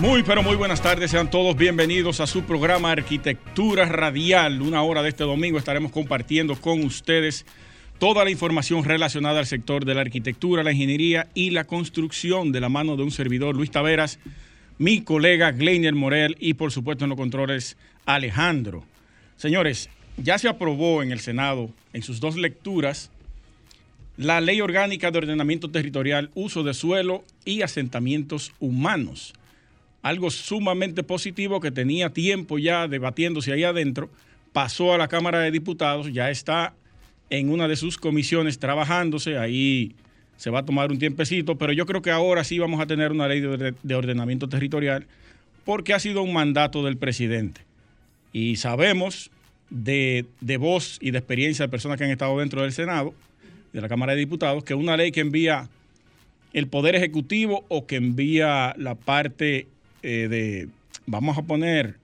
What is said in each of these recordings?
Muy, pero muy buenas tardes. Sean todos bienvenidos a su programa Arquitectura Radial. Una hora de este domingo estaremos compartiendo con ustedes toda la información relacionada al sector de la arquitectura, la ingeniería y la construcción de la mano de un servidor, Luis Taveras, mi colega Gleiner Morel y por supuesto en los controles Alejandro. Señores, ya se aprobó en el Senado en sus dos lecturas la Ley Orgánica de Ordenamiento Territorial, Uso de Suelo y Asentamientos Humanos algo sumamente positivo que tenía tiempo ya debatiéndose ahí adentro, pasó a la Cámara de Diputados, ya está en una de sus comisiones trabajándose, ahí se va a tomar un tiempecito, pero yo creo que ahora sí vamos a tener una ley de, ordenamiento territorial porque ha sido un mandato del presidente. Y sabemos de, de voz y de experiencia de personas que han estado dentro del Senado, de la Cámara de Diputados, que una ley que envía el Poder Ejecutivo o que envía la parte eh, de, vamos a poner,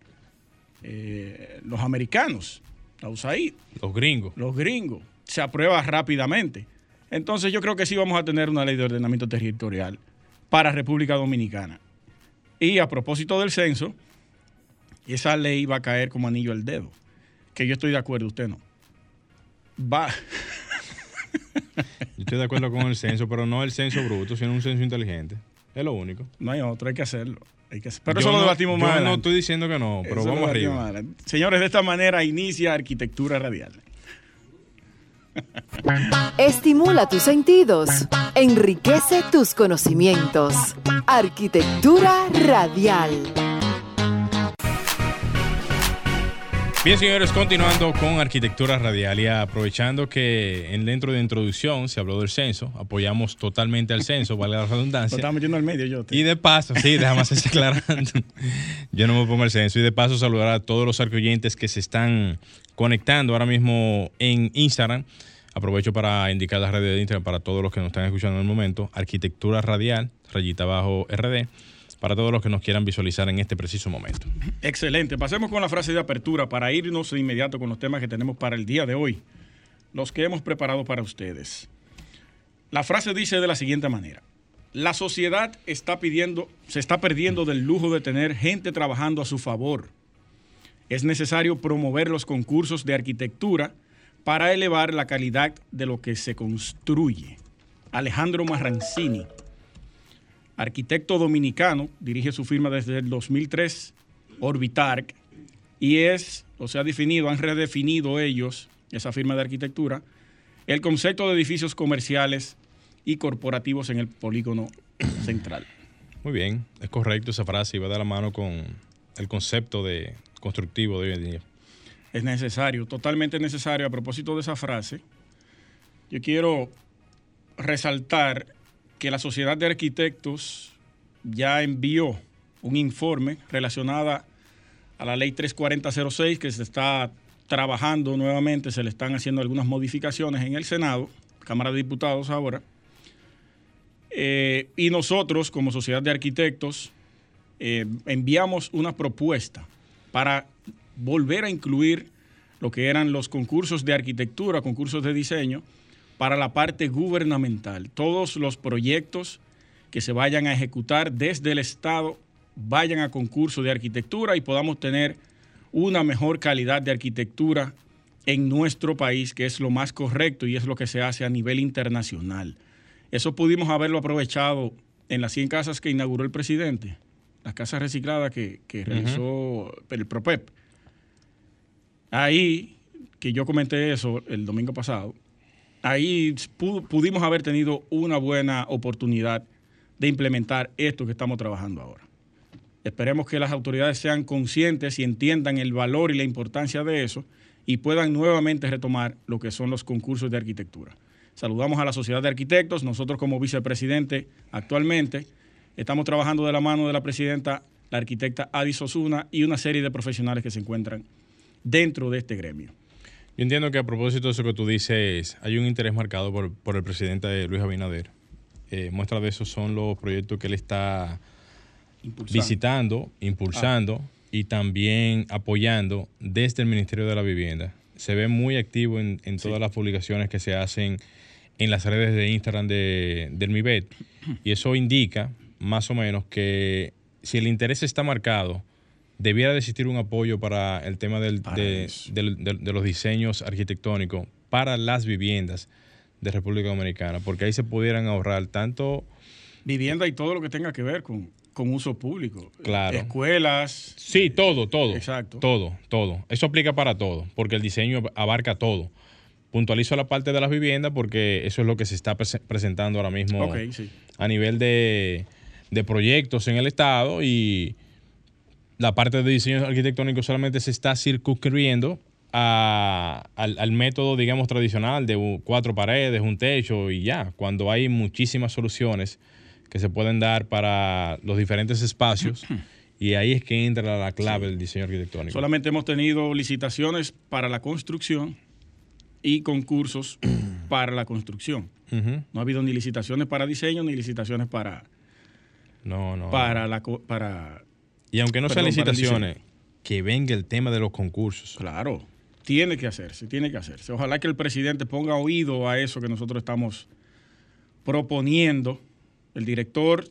eh, los americanos, la USAID. Los gringos. Los gringos. Se aprueba rápidamente. Entonces yo creo que sí vamos a tener una ley de ordenamiento territorial para República Dominicana. Y a propósito del censo, esa ley va a caer como anillo al dedo. Que yo estoy de acuerdo, usted no. Va. Yo estoy de acuerdo con el censo, pero no el censo bruto, sino un censo inteligente. Es lo único. No hay otro, hay que hacerlo. Pero eso lo debatimos más. Yo no estoy diciendo que no, pero vamos arriba. Señores, de esta manera inicia Arquitectura Radial. Estimula tus sentidos, enriquece tus conocimientos. Arquitectura Radial. Bien, señores, continuando con arquitectura radial y aprovechando que en dentro de introducción se habló del censo, apoyamos totalmente al censo, vale la redundancia. Lo estaba metiendo al medio yo. Y de paso, sí, déjame hacerse aclarando. yo no me pongo el censo. Y de paso saludar a todos los arcoyentes que se están conectando ahora mismo en Instagram. Aprovecho para indicar las redes de Instagram para todos los que nos están escuchando en el momento. Arquitectura radial, rayita abajo RD para todos los que nos quieran visualizar en este preciso momento. Excelente. Pasemos con la frase de apertura para irnos de inmediato con los temas que tenemos para el día de hoy, los que hemos preparado para ustedes. La frase dice de la siguiente manera. La sociedad está pidiendo, se está perdiendo del lujo de tener gente trabajando a su favor. Es necesario promover los concursos de arquitectura para elevar la calidad de lo que se construye. Alejandro Marrancini, arquitecto dominicano, dirige su firma desde el 2003, Orbitarc, y es, o sea, definido, han redefinido ellos, esa firma de arquitectura, el concepto de edificios comerciales y corporativos en el polígono central. Muy bien, es correcto esa frase y va de la mano con el concepto de constructivo de hoy en día. Es necesario, totalmente necesario. A propósito de esa frase, yo quiero resaltar que la Sociedad de Arquitectos ya envió un informe relacionado a la ley 34006 que se está trabajando nuevamente, se le están haciendo algunas modificaciones en el Senado, Cámara de Diputados ahora. Eh, y nosotros, como Sociedad de Arquitectos, eh, enviamos una propuesta para volver a incluir lo que eran los concursos de arquitectura, concursos de diseño, para la parte gubernamental. Todos los proyectos que se vayan a ejecutar desde el Estado vayan a concurso de arquitectura y podamos tener una mejor calidad de arquitectura en nuestro país, que es lo más correcto y es lo que se hace a nivel internacional. Eso pudimos haberlo aprovechado en las 100 casas que inauguró el presidente, las casas recicladas que, realizó el PROPEP. Ahí, que yo comenté eso el domingo pasado, ahí pudimos haber tenido una buena oportunidad de implementar esto que estamos trabajando ahora. Esperemos que las autoridades sean conscientes y entiendan el valor y la importancia de eso y puedan nuevamente retomar lo que son los concursos de arquitectura. Saludamos a la Sociedad de Arquitectos, nosotros como vicepresidente actualmente estamos trabajando de la mano de la presidenta, la arquitecta Adis Osuna y una serie de profesionales que se encuentran dentro de este gremio. Yo entiendo que a propósito de eso que tú dices, hay un interés marcado por, por el presidente Luis Abinader. Eh, muestra de eso son los proyectos que él está visitando, impulsando ah. y también apoyando desde el Ministerio de la Vivienda. Se ve muy activo en, todas las publicaciones que se hacen en las redes de Instagram de, del MIBET. Y eso indica más o menos que si el interés está marcado, debiera de existir un apoyo para el tema del, de, de, los diseños arquitectónicos para las viviendas de República Dominicana, porque ahí se pudieran ahorrar tanto... Vivienda y todo lo que tenga que ver con, con uso público. Claro. Escuelas. Sí, todo, todo. Exacto. Todo, todo. Eso aplica para todo, porque el diseño abarca todo. Puntualizo la parte de las viviendas porque eso es lo que se está presentando ahora mismo a nivel de, de proyectos en el Estado y la parte de diseño arquitectónico solamente se está circunscribiendo al, método, digamos, tradicional de cuatro paredes, un techo y ya, cuando hay muchísimas soluciones que se pueden dar para los diferentes espacios. Y ahí es que entra la clave del diseño arquitectónico. Solamente hemos tenido licitaciones para la construcción y concursos para la construcción. No ha habido ni licitaciones para diseño ni licitaciones para no, no. para la para y aunque no sean licitaciones, que venga el tema de los concursos. Claro. Tiene que hacerse, tiene que hacerse. Ojalá que el presidente ponga oído a eso que nosotros estamos proponiendo. El director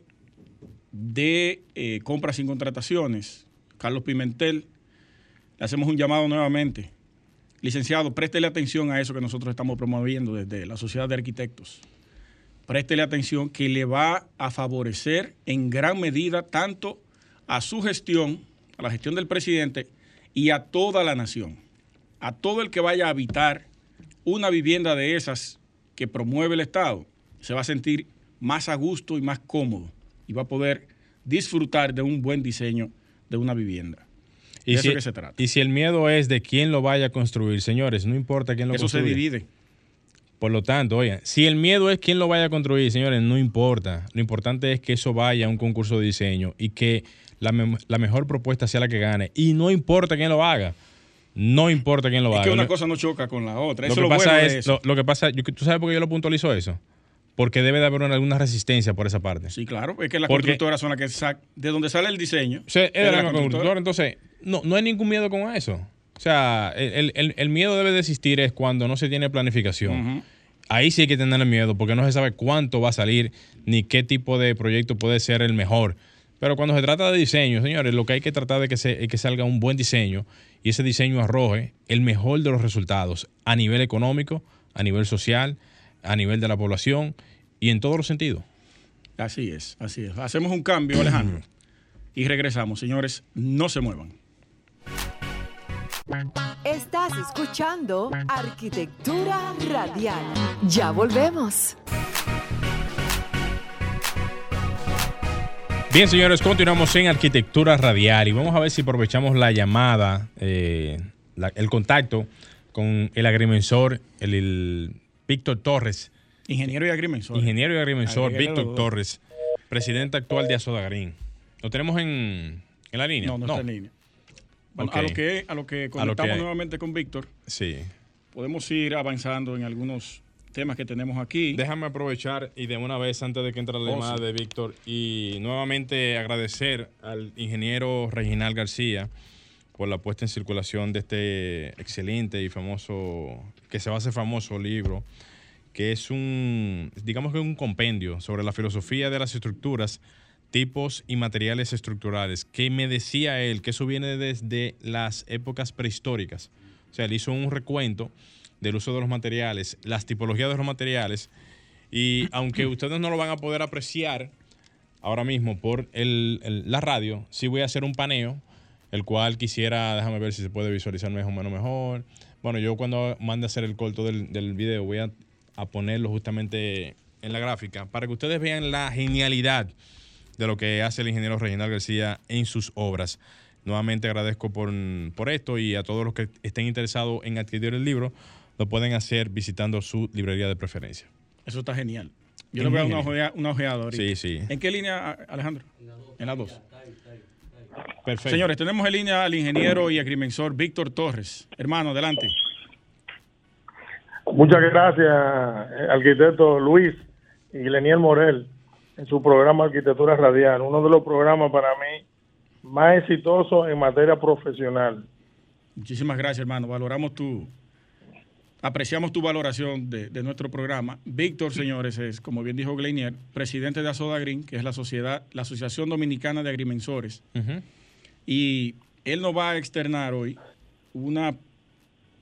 de eh, compras sin contrataciones, Carlos Pimentel, le hacemos un llamado nuevamente. Licenciado, préstele atención a eso que nosotros estamos promoviendo desde la Sociedad de Arquitectos. Préstele atención que le va a favorecer en gran medida tanto a su gestión, a la gestión del presidente y a toda la nación a todo el que vaya a habitar una vivienda de esas que promueve el Estado, se va a sentir más a gusto y más cómodo y va a poder disfrutar de un buen diseño de una vivienda. Y si, eso que se trata. Y si el miedo es de quién lo vaya a construir, señores, no importa quién lo construya. Eso se divide. Por lo tanto, oigan, si el miedo es quién lo vaya a construir, señores, no importa. Lo importante es que eso vaya a un concurso de diseño y que la, la mejor propuesta sea la que gane. Y no importa quién lo haga. No importa quién lo haga. Es que una cosa no choca con la otra. Lo que pasa es, Lo, que pasa, ¿tú sabes por qué yo lo puntualizo eso? Porque debe de haber alguna resistencia por esa parte. Sí, claro. Es que las constructoras son las que sacan, de donde sale el diseño. O es de la, constructora. Entonces, no, no hay ningún miedo con eso. O sea, el, miedo debe de existir es cuando no se tiene planificación. Ahí sí hay que tener miedo porque no se sabe cuánto va a salir ni qué tipo de proyecto puede ser el mejor. Pero cuando se trata de diseño, señores, lo que hay que tratar de que, se, que salga un buen diseño y ese diseño arroje el mejor de los resultados a nivel económico, a nivel social, a nivel de la población y en todos los sentidos. Así es, así es. Hacemos un cambio, Alejandro, y regresamos. Señores, no se muevan. Estás escuchando Arquitectura Radial. Ya volvemos. Bien, señores, continuamos en Arquitectura Radial y vamos a ver si aprovechamos la llamada, eh, el contacto con el agrimensor, el, Víctor Torres. Ingeniero y agrimensor. Ingeniero y agrimensor, Víctor Torres, presidente actual de Azodagrín. ¿Lo tenemos en, la línea? No, no, está en línea. Bueno, a lo que, a lo que conectamos nuevamente con Víctor, sí. podemos ir avanzando en algunos temas que tenemos aquí. Déjame aprovechar y de una vez antes de que entre la llamada de Víctor y nuevamente agradecer al ingeniero Reginal García por la puesta en circulación de este excelente y famoso, que se va a hacer famoso libro, que es un, digamos que un compendio sobre la filosofía de las estructuras, tipos y materiales estructurales, que me decía él que eso viene desde las épocas prehistóricas. O sea, él hizo un recuento del uso de los materiales, las tipologías de los materiales. Y aunque ustedes no lo van a poder apreciar ahora mismo por la radio, sí voy a hacer un paneo, el cual quisiera, déjame ver si se puede visualizar mejor o menos mejor. Bueno, yo cuando mande a hacer el corto del, del video voy a, ponerlo justamente en la gráfica para que ustedes vean la genialidad de lo que hace el ingeniero Reginald García en sus obras. Nuevamente agradezco por, por esto y a todos los que estén interesados en adquirir el libro lo pueden hacer visitando su librería de preferencia. Eso está genial. Yo le voy a dar una, ojeada, ahorita. Sí, sí. ¿En qué línea, Alejandro? En la 2. Perfecto. Señores, tenemos en línea al ingeniero y agrimensor Víctor Torres. Hermano, adelante. Muchas gracias, eh, arquitecto Luis y Leniel Morel, en su programa Arquitectura Radial, uno de los programas para mí más exitosos en materia profesional. Muchísimas gracias, hermano. Valoramos tu, apreciamos tu valoración de, nuestro programa. Víctor, señores, es, como bien dijo Glenier, presidente de Asoda Green, que es la sociedad, la Asociación Dominicana de Agrimensores. Y él nos va a externar hoy una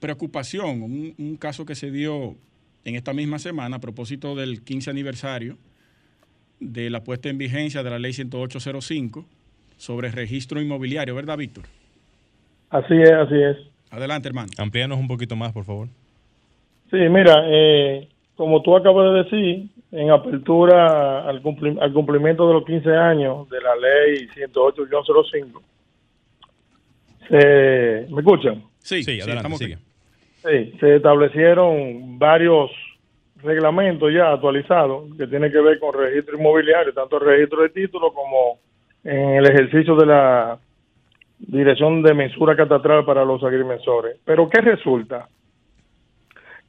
preocupación, un, caso que se dio en esta misma semana a propósito del 15 aniversario de la puesta en vigencia de la ley 10805 sobre registro inmobiliario, ¿verdad, Víctor? Así es, así es. Adelante, hermano. Amplíanos un poquito más, por favor. Sí, mira, eh, como tú acabas de decir, en apertura al, cumplimiento de los 15 años de la ley 108-05, ¿me escuchan? Sí, sí, adelante, sigue. Sí, se establecieron varios reglamentos ya actualizados que tienen que ver con registro inmobiliario, tanto el registro de títulos como en el ejercicio de la dirección de mensura catastral para los agrimensores. Pero ¿qué resulta?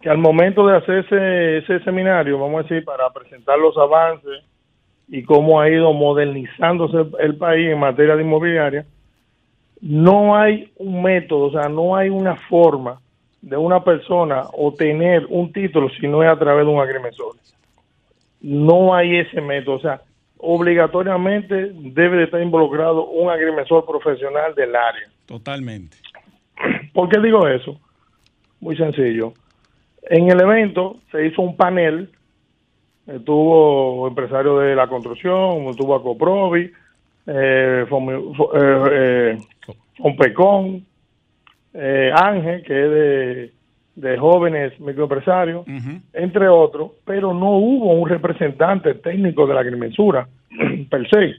Que al momento de hacer ese, ese seminario, vamos a decir, para presentar los avances y cómo ha ido modernizándose el país en materia de inmobiliaria, no hay un método, o sea, no hay una forma de una persona obtener un título si no es a través de un agrimensor. No hay ese método, o sea, obligatoriamente debe de estar involucrado un agrimensor profesional del área. Totalmente. ¿Por qué digo eso? Muy sencillo. En el evento se hizo un panel, estuvo empresario de la construcción, estuvo Acoprovi, eh, eh, eh, eh, Ángel, que es de, jóvenes microempresarios, entre otros, pero no hubo un representante técnico de la agrimensura, per se.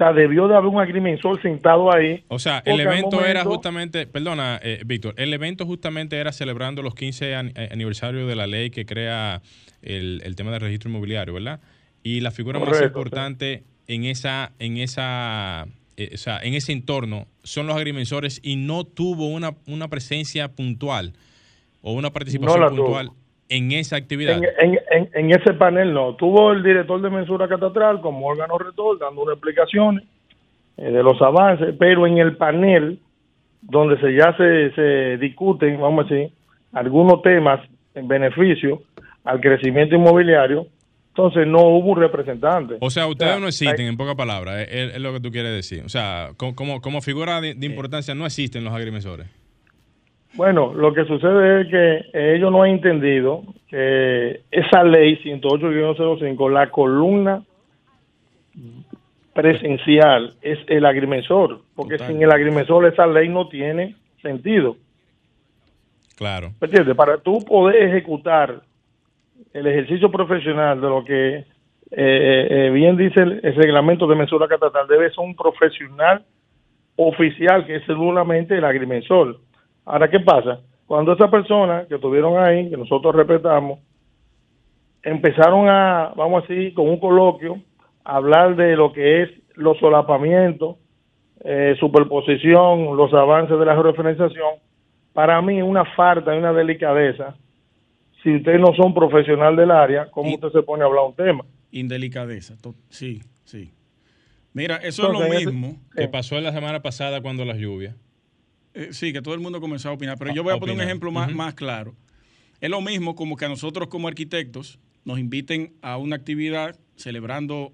O sea, debió de haber un agrimensor sentado ahí. O sea, el evento era justamente, perdona, eh, Víctor, el evento justamente era celebrando los 15 eh, aniversarios de la ley que crea el, tema del registro inmobiliario, ¿verdad? Y la figura más importante en esa, en esa eh, o sea, en ese entorno son los agrimensores y no tuvo una, una presencia puntual o una participación puntual en esa actividad. En, ese panel no. Tuvo el director de mensura catastral como órgano rector dando una explicaciones eh, de los avances, pero en el panel donde se ya se, se discuten, vamos a decir, algunos temas en beneficio al crecimiento inmobiliario, entonces no hubo un representante. O sea, ustedes no existen, en pocas palabras, es, lo que tú quieres decir. O sea, como, como figura de, importancia no existen los agrimensores. Bueno, lo que sucede es que ellos no han entendido que esa ley 108-05, la columna presencial es el agrimensor, porque sin el agrimensor esa ley no tiene sentido. Claro. ¿Me entiendes? Para tú poder ejecutar el ejercicio profesional de lo que eh, eh, eh, bien dice el, reglamento de mensura catastral debe ser un profesional oficial que es seguramente el agrimensor. Ahora, ¿qué pasa? Cuando esa persona que estuvieron ahí, que nosotros respetamos, empezaron a, vamos a decir, con un coloquio, a hablar de lo que es los solapamientos, superposición, los avances de la georreferenciación, para mí una falta y una delicadeza si ustedes no son profesional del área, ¿cómo usted se pone a hablar un tema? Indelicadeza, sí, sí. Mira, eso es lo mismo. que pasó en la semana pasada cuando las lluvias. Eh, sí, que todo el mundo comenzó a opinar, pero yo voy a, poner un ejemplo más, más claro. Es lo mismo como que a nosotros como arquitectos nos inviten a una actividad celebrando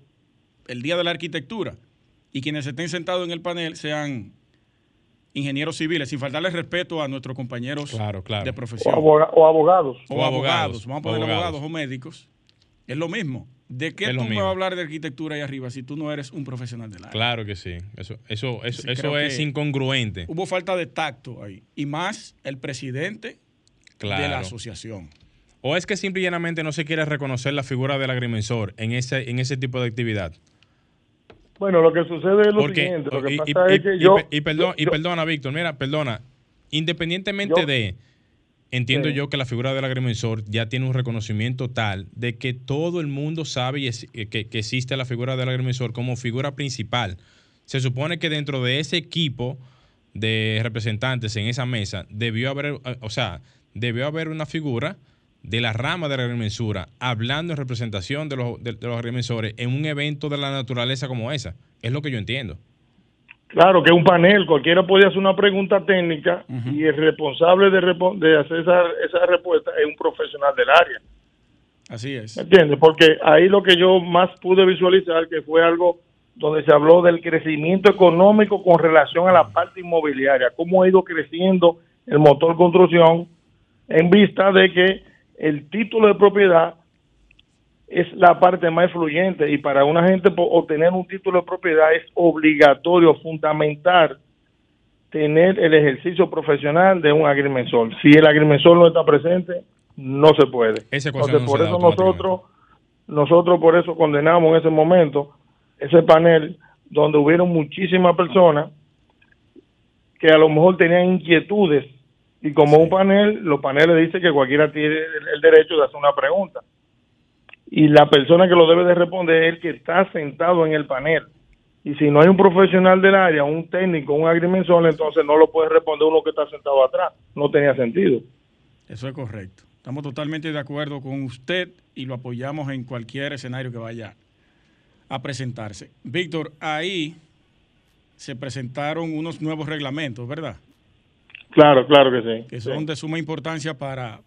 el Día de la Arquitectura y quienes estén sentados en el panel sean ingenieros civiles, sin faltarle respeto a nuestros compañeros de profesión. O, abogados. O, abogados. Vamos a poner abogados. o médicos. Es lo mismo. ¿De qué tú me vas a hablar de arquitectura ahí arriba si tú no eres un profesional del área? Claro que sí. Eso, eso, eso, eso es incongruente. Hubo falta de tacto ahí. Y más el presidente de la asociación. ¿O es que simple y llanamente no se quiere reconocer la figura del agrimensor en ese, en ese tipo de actividad? Bueno, lo que sucede es lo siguiente. Lo que y, pasa es que yo, y, perdón, y perdona, Víctor, mira, perdona. Independientemente de, entiendo yo que la figura del agrimensor ya tiene un reconocimiento tal de que todo el mundo sabe eh, que, que existe la figura del agrimensor como figura principal. Se supone que dentro de ese equipo de representantes en esa mesa debió haber, eh, o sea, debió haber una figura de la rama de la agrimensura hablando en representación de los, de, de los agrimensores en un evento de la naturaleza como esa. Es lo que yo entiendo. Claro, que un panel, cualquiera puede hacer una pregunta técnica y el responsable de hacer esa, esa respuesta es un profesional del área. Así es. ¿Me entiendes? Porque ahí lo que yo más pude visualizar que fue algo donde se habló del crecimiento económico con relación a la parte inmobiliaria, cómo ha ido creciendo el motor construcción en vista de que el título de propiedad es la parte más influyente y para una gente obtener un título de propiedad es obligatorio, fundamental tener el ejercicio profesional de un agrimensor. Si el agrimensor no está presente, no se puede. Entonces, no por eso nosotros, nosotros por eso condenamos en ese momento ese panel donde hubieron muchísimas personas que a lo mejor tenían inquietudes y como un panel, los paneles dicen que cualquiera tiene el derecho de hacer una pregunta. Y la persona que lo debe de responder es el que está sentado en el panel. Y si no hay un profesional del área, un técnico, un agrimensor, entonces no lo puede responder uno que está sentado atrás. No tenía sentido. Eso es correcto. Estamos totalmente de acuerdo con usted y lo apoyamos en cualquier escenario que vaya a presentarse. Víctor, ahí se presentaron unos nuevos reglamentos, ¿verdad? Claro, claro que sí. Que son Sí. de suma importancia para,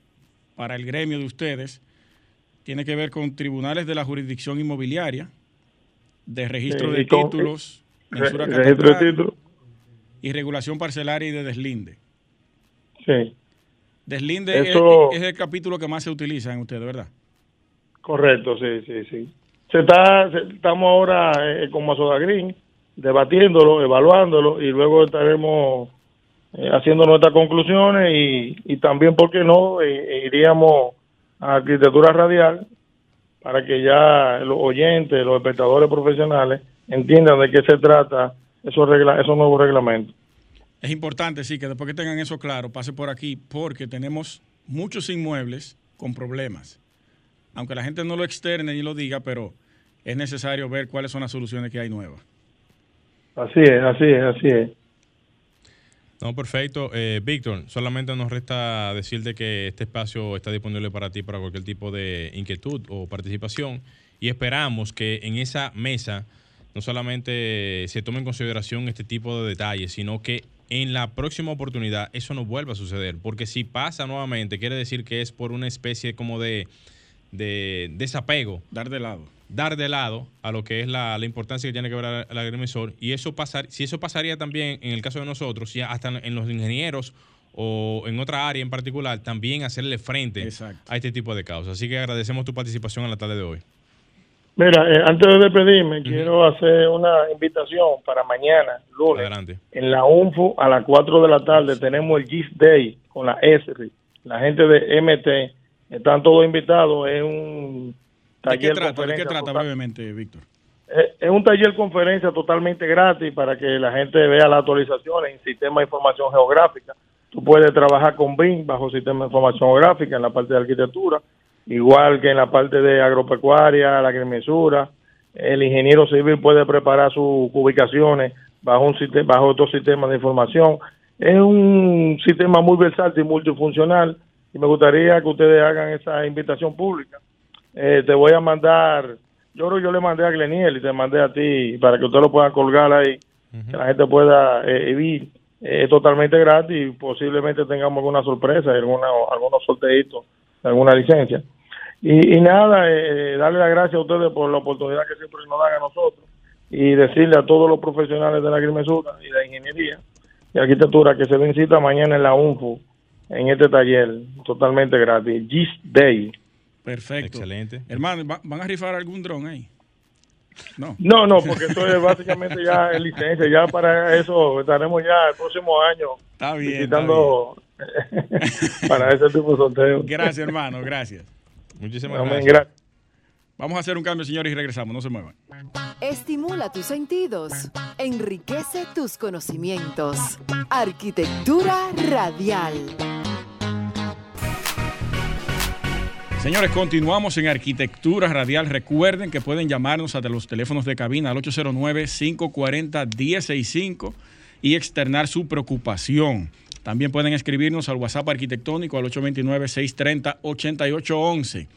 para el gremio de ustedes. Tiene que ver con tribunales de la jurisdicción inmobiliaria, de registro de con- títulos, Re- mensura registro de catastral título. y regulación parcelaria y de deslinde. Sí, Deslinde es- Eso- es, el capítulo que más se utiliza en ustedes, ¿verdad? correcto, sí, sí, sí. Se está, se- estamos ahora eh, con Mazoda Green debatiéndolo, evaluándolo y luego estaremos eh, haciendo nuestras conclusiones y, y también, ¿por qué no? Eh, iríamos a arquitectura radial para que ya los oyentes, los espectadores profesionales entiendan de qué se trata esos, regla esos nuevos reglamentos. Es importante, sí, que después que tengan eso claro, pase por aquí, porque tenemos muchos inmuebles con problemas. Aunque la gente no lo externe y lo diga, pero es necesario ver cuáles son las soluciones que hay nuevas. Así es, así es, así es. No, perfecto. Eh, Víctor, solamente nos resta decirte que este espacio está disponible para ti para cualquier tipo de inquietud o participación y esperamos que en esa mesa no solamente se tome en consideración este tipo de detalles, sino que en la próxima oportunidad eso no vuelva a suceder, porque si pasa nuevamente quiere decir que es por una especie como de, de desapego Dar de lado. Dar de lado a lo que es la, la importancia que tiene que ver el agrimensor y eso pasar, si eso pasaría también en el caso de nosotros, ya hasta en los ingenieros o en otra área en particular, también hacerle frente Exacto. a este tipo de causas. Así que agradecemos tu participación en la tarde de hoy. Mira, eh, antes de despedirme, quiero hacer una invitación para mañana, lunes. Adelante. En la UNFU, a las 4 de la tarde, tenemos el GIS Day con la ESRI, la gente de MT. Están todos invitados. Es un ¿De qué taller trata? ¿De qué trata total- brevemente, Víctor? eh, es un taller conferencia totalmente gratis para que la gente vea las actualizaciones en sistema de información geográfica. Tú puedes trabajar con BIM bajo sistema de información geográfica en la parte de arquitectura, igual que en la parte de agropecuaria, la agrimensura. El ingeniero civil puede preparar sus ubicaciones bajo un sistema, bajo otro sistema de información. Es un sistema muy versátil y multifuncional y me gustaría que ustedes hagan esa invitación pública. Eh, te voy a mandar, yo creo que yo le mandé a Gleniel y te mandé a ti para que usted lo pueda colgar ahí, que la gente pueda eh, ir. Eh, Es totalmente gratis y posiblemente tengamos alguna sorpresa, alguna, algunos sorteitos, de alguna licencia. Y, y nada, eh, darle las gracias a ustedes por la oportunidad que siempre nos dan a nosotros y decirle a todos los profesionales de la agrimensura y de ingeniería y arquitectura que se den cita mañana en la UNFU en este taller totalmente gratis, GIS Day. Perfecto. Excelente. Hermano, ¿va- ¿van a rifar algún dron ahí? No. No, no, porque esto es básicamente ya es licencia, ya para eso estaremos ya el próximo año Está bien. está visitando para ese tipo de sorteos. Gracias, hermano. Gracias. Muchísimas Amén, gracias. gracias. Vamos a hacer un cambio, señores, y regresamos. No se muevan. Estimula tus sentidos, enriquece tus conocimientos. Arquitectura radial. Señores, continuamos en Arquitectura Radial. Recuerden que pueden llamarnos a los teléfonos de cabina al 809-540-1065 y externar su preocupación. También pueden escribirnos al WhatsApp arquitectónico al 829-630-8811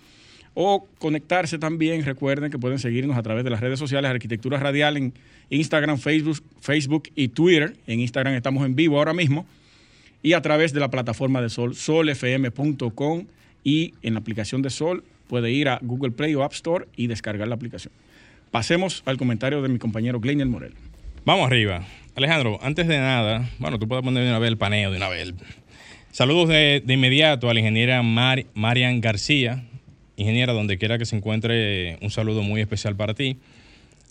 o conectarse también. Recuerden que pueden seguirnos a través de las redes sociales Arquitectura Radial en Instagram, Facebook, Facebook y Twitter. En Instagram estamos en vivo ahora mismo y a través de la plataforma de Sol, solfm.com y en la aplicación de Sol puede ir a Google Play o App Store y descargar la aplicación. Pasemos al comentario de mi compañero Glenel Morel. Vamos arriba. Alejandro, antes de nada, bueno, tú puedes poner de una vez el paneo de una vez. Saludos de, inmediato a la ingeniera Marian García, Ingeniera, donde quiera que se encuentre, un saludo muy especial para ti.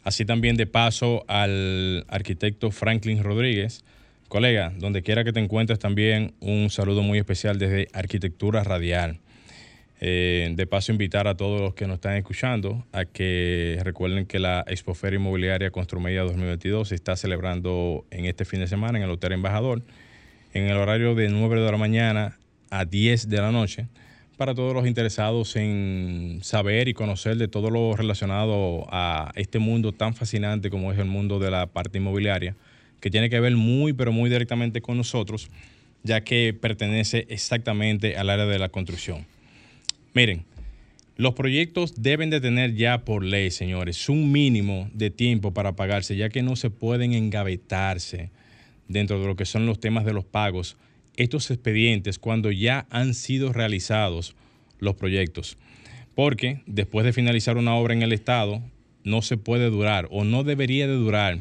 Así también de paso al arquitecto Franklin Rodríguez. Colega, donde quiera que te encuentres también un saludo muy especial desde Arquitectura Radial. Eh, de paso, invitar a todos los que nos están escuchando a que recuerden que la Expoferia Inmobiliaria Construmedia 2022 se está celebrando en este fin de semana en el Hotel Embajador, en el horario de 9 de la mañana a 10 de la noche para todos los interesados en saber y conocer de todo lo relacionado a este mundo tan fascinante como es el mundo de la parte inmobiliaria, que tiene que ver muy, pero muy directamente con nosotros, ya que pertenece exactamente al área de la construcción. Miren, los proyectos deben de tener ya por ley, señores, un mínimo de tiempo para pagarse, ya que no se pueden engavetarse dentro de lo que son los temas de los pagos estos expedientes cuando ya han sido realizados los proyectos. Porque después de finalizar una obra en el Estado, no se puede durar o no debería de durar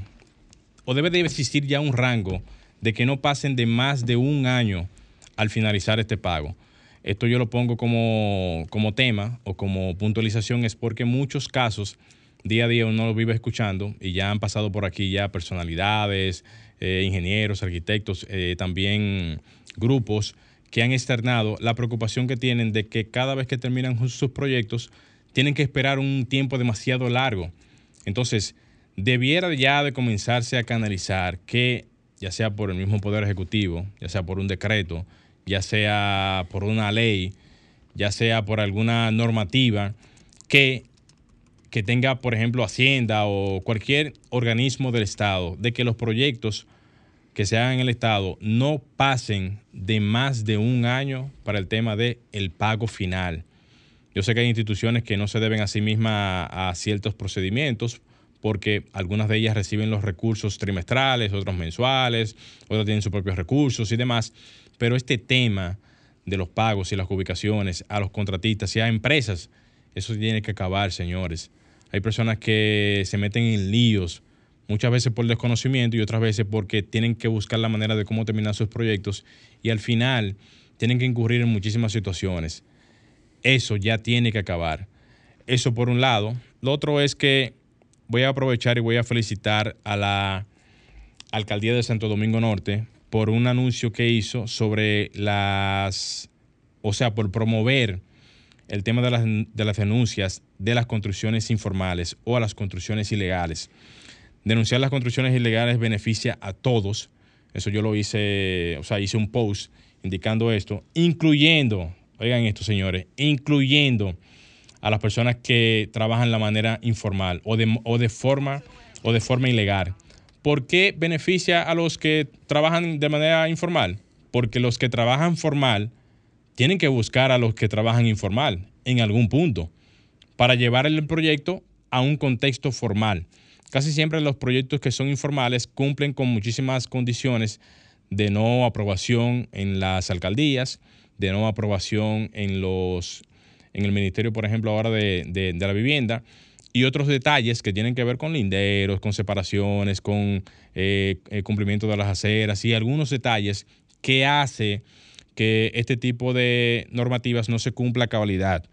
o debe de existir ya un rango de que no pasen de más de un año al finalizar este pago. Esto yo lo pongo como, como tema o como puntualización es porque muchos casos día a día uno lo vive escuchando y ya han pasado por aquí ya personalidades, eh, ingenieros, arquitectos, eh, también grupos que han externado la preocupación que tienen de que cada vez que terminan sus proyectos tienen que esperar un tiempo demasiado largo. Entonces, debiera ya de comenzarse a canalizar que, ya sea por el mismo Poder Ejecutivo, ya sea por un decreto, ya sea por una ley, ya sea por alguna normativa, que, que tenga, por ejemplo, Hacienda o cualquier organismo del Estado, de que los proyectos que se hagan en el Estado no pasen de más de un año para el tema del el pago final. Yo sé que hay instituciones que no se deben a sí mismas a, ciertos procedimientos porque algunas de ellas reciben los recursos trimestrales, otros mensuales, otras tienen sus propios recursos y demás, pero este tema de los pagos y las ubicaciones a los contratistas y a empresas, eso tiene que acabar, señores. Hay personas que se meten en líos muchas veces por desconocimiento y otras veces porque tienen que buscar la manera de cómo terminar sus proyectos y al final tienen que incurrir en muchísimas situaciones. Eso ya tiene que acabar. Eso por un lado. Lo otro es que voy a aprovechar y voy a felicitar a la alcaldía de Santo Domingo Norte por un anuncio que hizo sobre las, o sea, por promover el tema de las, de las denuncias de las construcciones informales o a las construcciones ilegales. Denunciar las construcciones ilegales beneficia a todos. Eso yo lo hice, o sea, hice un post indicando esto, incluyendo, oigan esto señores, incluyendo a las personas que trabajan de la manera informal o de, o de, forma, o de forma ilegal. ¿Por qué beneficia a los que trabajan de manera informal? Porque los que trabajan formal tienen que buscar a los que trabajan informal en algún punto para llevar el proyecto a un contexto formal. Casi siempre los proyectos que son informales cumplen con muchísimas condiciones de no aprobación en las alcaldías, de no aprobación en los en el ministerio, por ejemplo, ahora de, la vivienda, y otros detalles que tienen que ver con linderos, con separaciones, con el eh, eh, cumplimiento de las aceras y algunos detalles que hace que este tipo de normativas no se cumpla a cabalidad.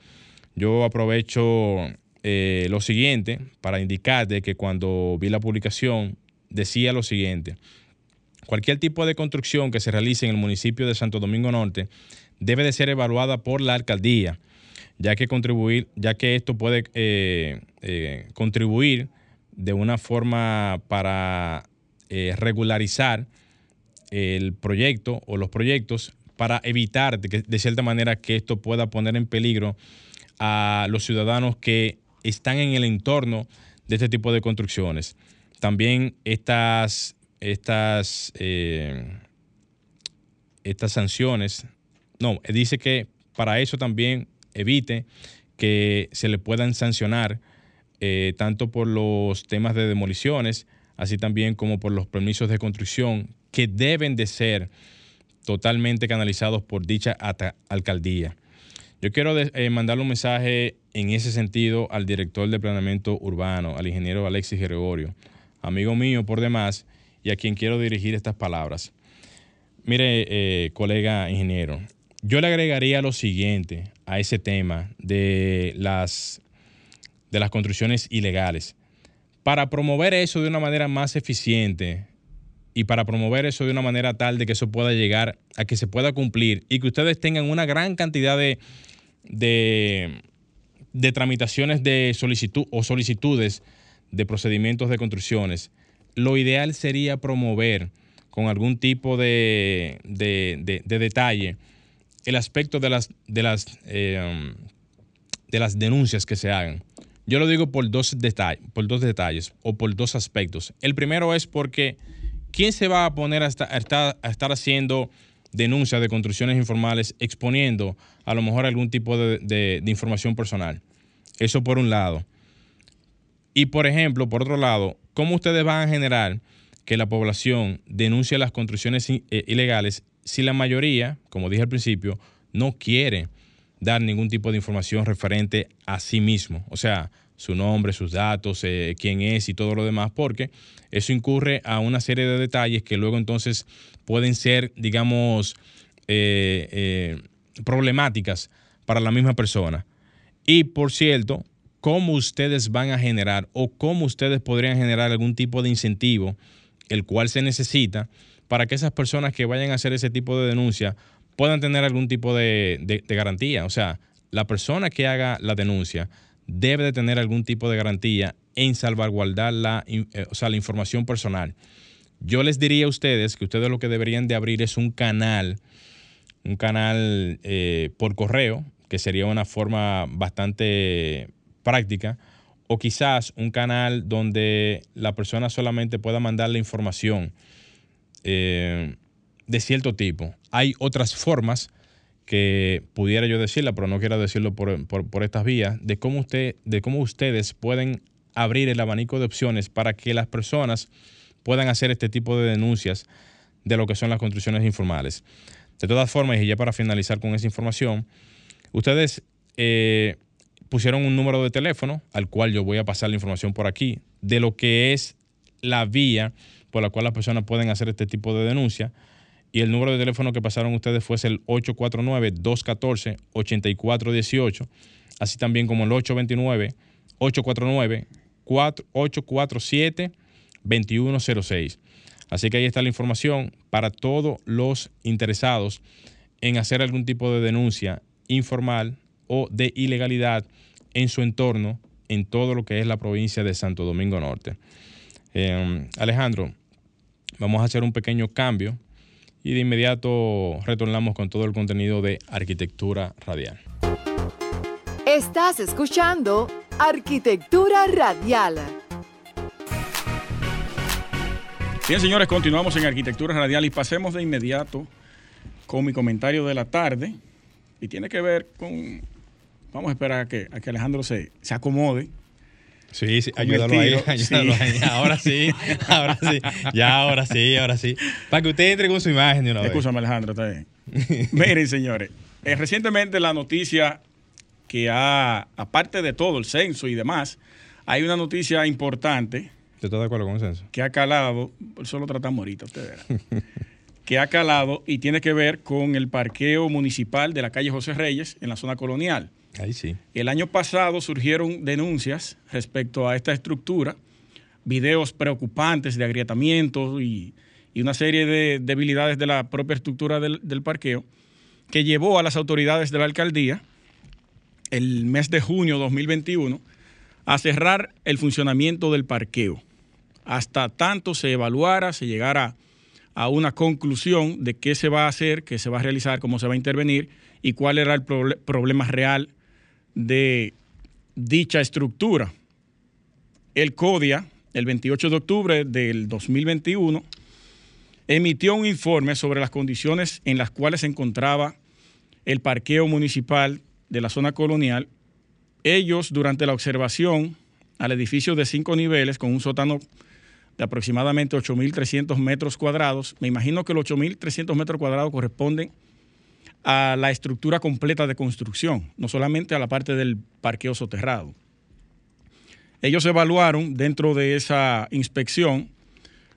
Yo aprovecho eh, lo siguiente para indicar de que cuando vi la publicación decía lo siguiente. Cualquier tipo de construcción que se realice en el municipio de Santo Domingo Norte debe de ser evaluada por la alcaldía, ya que, contribuir, ya que esto puede eh, eh, contribuir de una forma para regularizar el proyecto o los proyectos para evitar de, de cierta manera que esto pueda poner en peligro a los ciudadanos que están en el entorno de este tipo de construcciones. También estas, estas, eh, estas sanciones, no, dice que para eso también evite que se le puedan sancionar eh, tanto por los temas de demoliciones, así también como por los permisos de construcción que deben de ser totalmente canalizados por dicha alcaldía. Yo quiero eh, mandarle un mensaje en ese sentido al director de planeamiento urbano, al ingeniero Alexis Gregorio, amigo mío por demás, y a quien quiero dirigir estas palabras. Mire, eh, colega ingeniero, yo le agregaría lo siguiente a ese tema de las, de las construcciones ilegales. Para promover eso de una manera más eficiente y para promover eso de una manera tal de que eso pueda llegar a que se pueda cumplir y que ustedes tengan una gran cantidad de, de, de tramitaciones de solicitud o solicitudes de procedimientos de construcciones, lo ideal sería promover con algún tipo de, de, de detalle el aspecto de las, de, las, eh, de las denuncias que se hagan. Yo lo digo por dos, detalles, por dos detalles o por dos aspectos. El primero es porque ¿quién se va a poner a estar, haciendo denuncias de construcciones informales exponiendo a lo mejor algún tipo de, de, información personal? Eso por un lado. Y por ejemplo, por otro lado, ¿cómo ustedes van a generar que la población denuncie las construcciones eh, ilegales si la mayoría, como dije al principio, no quiere dar ningún tipo de información referente a sí mismo, o sea, su nombre, sus datos, eh, quién es y todo lo demás, porque eso incurre a una serie de detalles que luego entonces pueden ser, digamos, eh, eh, problemáticas para la misma persona. Y por cierto, cómo ustedes van a generar o cómo ustedes podrían generar algún tipo de incentivo, el cual se necesita para que esas personas que vayan a hacer ese tipo de denuncia puedan tener algún tipo de, garantía. O sea, la persona que haga la denuncia debe de tener algún tipo de garantía en salvaguardar la, eh, la información personal. Yo les diría a ustedes que ustedes lo que deberían de abrir es un canal, un canal eh, por correo, que sería una forma bastante práctica, o quizás un canal donde la persona solamente pueda mandar la información eh, de cierto tipo. Hay otras formas que pudiera yo decirla, pero no quiero decirlo por, estas vías, de cómo, usted, de cómo ustedes pueden abrir el abanico de opciones para que las personas puedan hacer este tipo de denuncias de lo que son las construcciones informales. De todas formas, y ya para finalizar con esa información, ustedes eh, pusieron un número de teléfono al cual yo voy a pasar la información por aquí de lo que es la vía por la cual las personas pueden hacer este tipo de denuncia. Y el número de teléfono que pasaron ustedes fue el 849-214-8418, así también como el 829-849-847-2106. Así que ahí está la información para todos los interesados en hacer algún tipo de denuncia informal o de ilegalidad en su entorno en todo lo que es la provincia de Santo Domingo Norte. Em, Alejandro, vamos a hacer un pequeño cambio y de inmediato retornamos con todo el contenido de Arquitectura Radial. Estás escuchando Arquitectura Radial. Bien, señores, continuamos en Arquitectura Radial y pasemos de inmediato con mi comentario de la tarde y tiene que ver con, vamos a esperar a que, a que Alejandro se, se acomode Sí, sí, ayúdalo ahí, ayúdalo ahí. Ahora sí, ahora sí, ya, ahora sí, ahora sí. Para que usted entre con su imagen de una vez. Escúchame, Alejandro, está bien. Miren, señores, eh, recientemente la noticia que ha, aparte de todo, el censo y demás, hay una noticia importante. ¿Te estás de acuerdo con el censo? Que ha calado, eso lo tratamos ahorita, usted verá. que ha calado y tiene que ver con el parqueo municipal de la calle José Reyes en la zona colonial. El año pasado surgieron denuncias respecto a esta estructura, videos preocupantes de agrietamientos y, una serie de debilidades de la propia estructura del, parqueo, que llevó a las autoridades de la alcaldía el mes de junio de 2021 a cerrar el funcionamiento del parqueo. Hasta tanto se evaluara, se llegara a una conclusión de qué se va a hacer, qué se va a realizar, cómo se va a intervenir y cuál era el problema real de dicha estructura. El CODIA, el 28 de octubre del 2021, emitió un informe sobre las condiciones en las cuales se encontraba el parqueo municipal de la zona colonial. Ellos, durante la observación al edificio de cinco niveles con un sótano de aproximadamente 8.300 metros cuadrados, me imagino que los 8.300 metros cuadrados corresponden a la estructura completa de construcción, no solamente a la parte del parqueo soterrado. Ellos evaluaron dentro de esa inspección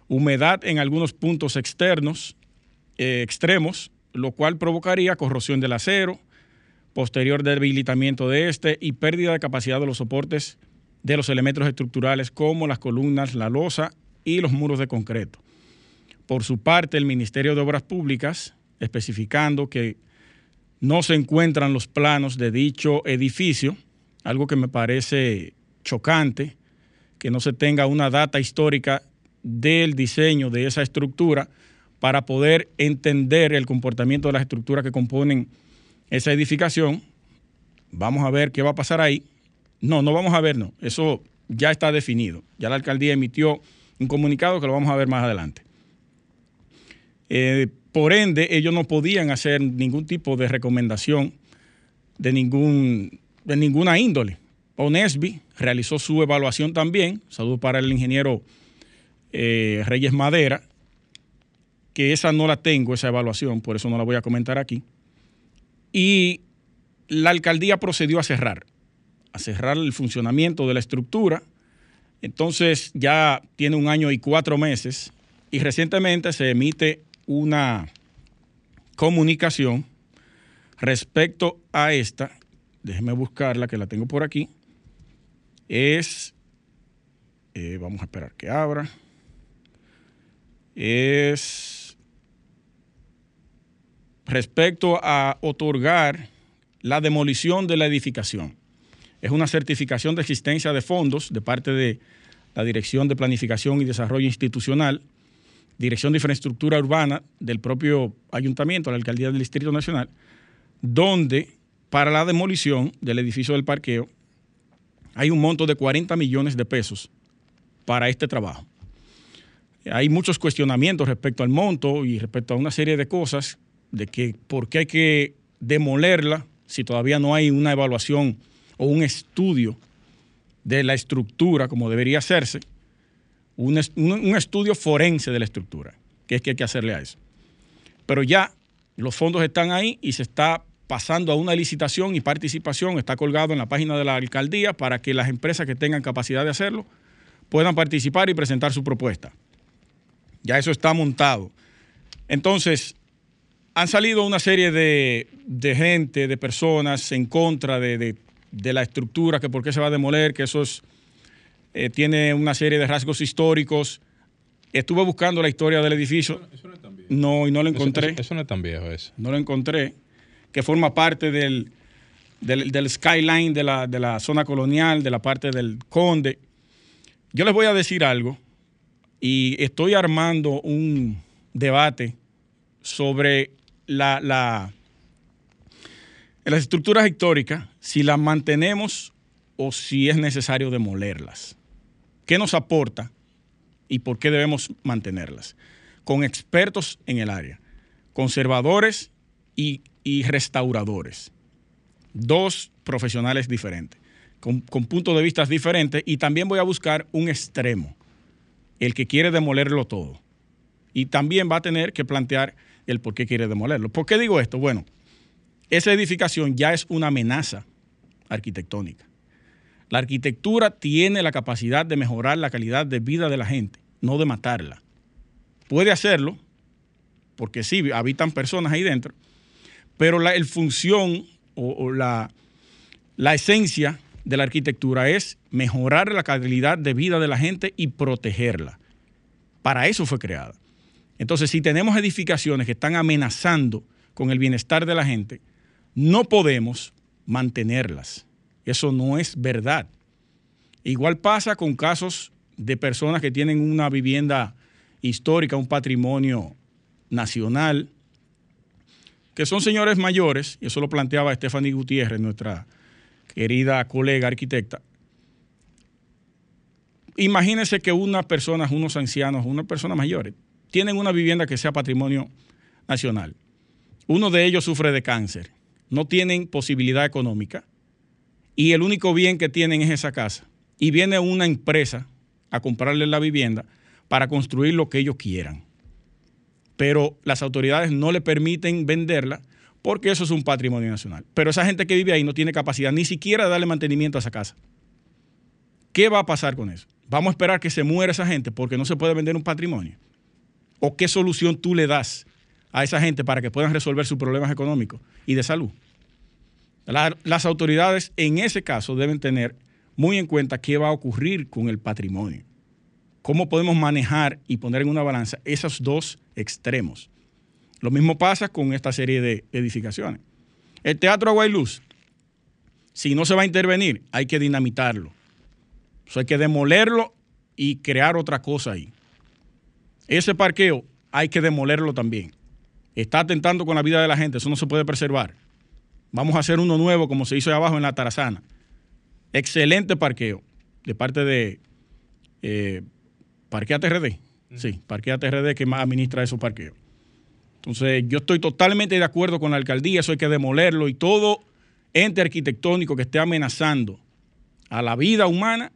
humedad en algunos puntos externos, eh, extremos, lo cual provocaría corrosión del acero, posterior debilitamiento de este y pérdida de capacidad de los soportes de los elementos estructurales como las columnas, la losa y los muros de concreto. Por su parte, el Ministerio de Obras Públicas, especificando que no se encuentran los planos de dicho edificio, algo que me parece chocante, que no se tenga una data histórica del diseño de esa estructura para poder entender el comportamiento de las estructuras que componen esa edificación. Vamos a ver qué va a pasar ahí. No, no vamos a ver, no. Eso ya está definido. Ya la alcaldía emitió un comunicado que lo vamos a ver más adelante. Eh, por ende, ellos no podían hacer ningún tipo de recomendación de, ningún, de ninguna índole. ONESBI realizó su evaluación también. Saludos para el ingeniero eh, Reyes Madera, que esa no la tengo, esa evaluación, por eso no la voy a comentar aquí. Y la alcaldía procedió a cerrar, a cerrar el funcionamiento de la estructura. Entonces ya tiene un año y cuatro meses y recientemente se emite una comunicación respecto a esta. Déjeme buscarla, que la tengo por aquí. Es, eh, vamos a esperar que abra es respecto a otorgar la demolición de la edificación. Es una certificación de existencia de fondos de parte de la Dirección de Planificación y Desarrollo Institucional, Dirección de Infraestructura Urbana del propio ayuntamiento, la Alcaldía del Distrito Nacional, donde para la demolición del edificio del parqueo hay un monto de 40 millones de pesos para este trabajo. Hay muchos cuestionamientos respecto al monto y respecto a una serie de cosas de que por qué hay que demolerla si todavía no hay una evaluación o un estudio de la estructura como debería hacerse, un, estudio forense de la estructura, que es que hay que hacerle a eso. Pero ya los fondos están ahí y se está pasando a una licitación y participación, está colgado en la página de la alcaldía para que las empresas que tengan capacidad de hacerlo puedan participar y presentar su propuesta. Ya eso está montado. Entonces, han salido una serie de, gente, de personas en contra de, la estructura, que por qué se va a demoler, que eso eh, tiene una serie de rasgos históricos. Estuve buscando la historia del edificio. Eso, no, es tan viejo. no, y no lo encontré. Eso, no es tan viejo eso. No lo encontré. Que forma parte del, del, skyline de la, de la zona colonial, de la parte del conde. Yo les voy a decir algo y estoy armando un debate sobre la, las estructuras históricas, si las mantenemos o si es necesario demolerlas. ¿Qué nos aporta y por qué debemos mantenerlas? Con expertos en el área, conservadores y, restauradores. Dos profesionales diferentes, con, con puntos de vista diferentes y también voy a buscar un extremo el que quiere demolerlo todo. Y también va a tener que plantear el por qué quiere demolerlo. ¿Por qué digo esto? Bueno, esa edificación ya es una amenaza arquitectónica. La arquitectura tiene la capacidad de mejorar la calidad de vida de la gente, no de matarla. Puede hacerlo, porque sí, habitan personas ahí dentro, pero la el función o, la, la esencia de la arquitectura es mejorar la calidad de vida de la gente y protegerla. Para eso fue creada. Entonces, si tenemos edificaciones que están amenazando con el bienestar de la gente, no podemos mantenerlas. Eso no es verdad. Igual pasa con casos de personas que tienen una vivienda histórica, un patrimonio nacional, que son señores mayores, y eso lo planteaba Stephanie Gutiérrez, nuestra querida colega arquitecta, imagínense que unas personas, unos ancianos, unas personas mayores, tienen una vivienda que sea patrimonio nacional. Uno de ellos sufre de cáncer, no tienen posibilidad económica y el único bien que tienen es esa casa. Y viene una empresa a comprarle la vivienda para construir lo que ellos quieran. Pero las autoridades no le permiten venderla porque eso es un patrimonio nacional. Pero esa gente que vive ahí no tiene capacidad ni siquiera de darle mantenimiento a esa casa. ¿Qué va a pasar con eso? ¿Vamos a esperar que se muera esa gente porque no se puede vender un patrimonio? ¿O qué solución tú le das a esa gente para que puedan resolver sus problemas económicos y de salud? Las autoridades en ese caso deben tener muy en cuenta qué va a ocurrir con el patrimonio. ¿Cómo podemos manejar y poner en una balanza esos dos extremos? Lo mismo pasa con esta serie de edificaciones. El Teatro Agua y Luz, si no se va a intervenir, hay que dinamitarlo. hay que demolerlo y crear otra cosa ahí. Ese parqueo hay que demolerlo también. Está atentando con la vida de la gente, eso no se puede preservar. Vamos a hacer uno nuevo como se hizo ahí abajo en la Tarazana. Excelente parqueo de parte de eh, Parquea TRD. Sí, Parquea TRD que más administra esos parqueos. Entonces, yo estoy totalmente de acuerdo con la alcaldía, eso hay que demolerlo y todo ente arquitectónico que esté amenazando a la vida humana,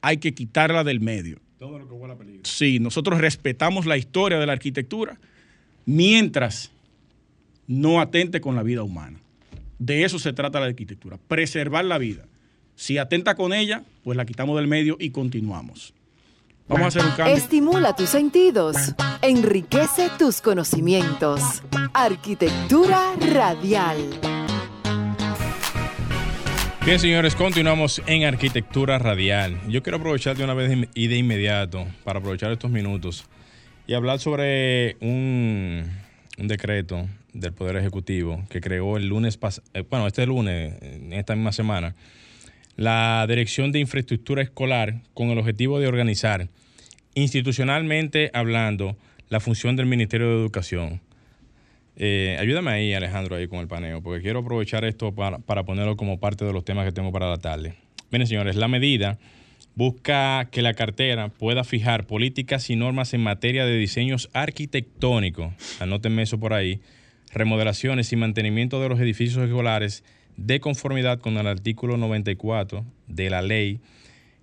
hay que quitarla del medio. Todo lo que huele a peligro. Sí, nosotros respetamos la historia de la arquitectura mientras no atente con la vida humana. De eso se trata la arquitectura, preservar la vida. Si atenta con ella, pues la quitamos del medio y continuamos. Vamos a hacer un cambio. Estimula tus sentidos, enriquece tus conocimientos. Arquitectura radial. Bien, señores, continuamos en Arquitectura Radial. Yo quiero aprovechar de una vez y de inmediato para aprovechar estos minutos y hablar sobre un, decreto del Poder Ejecutivo que creó el lunes, eh, bueno, este lunes, en esta misma semana, la Dirección de Infraestructura Escolar con el objetivo de organizar institucionalmente hablando la función del Ministerio de Educación. Eh, ayúdame ahí, Alejandro, ahí con el paneo, porque quiero aprovechar esto para, para, ponerlo como parte de los temas que tengo para la tarde. Miren, señores, la medida busca que la cartera pueda fijar políticas y normas en materia de diseños arquitectónicos, anótenme eso por ahí, remodelaciones y mantenimiento de los edificios escolares de conformidad con el artículo 94 de la Ley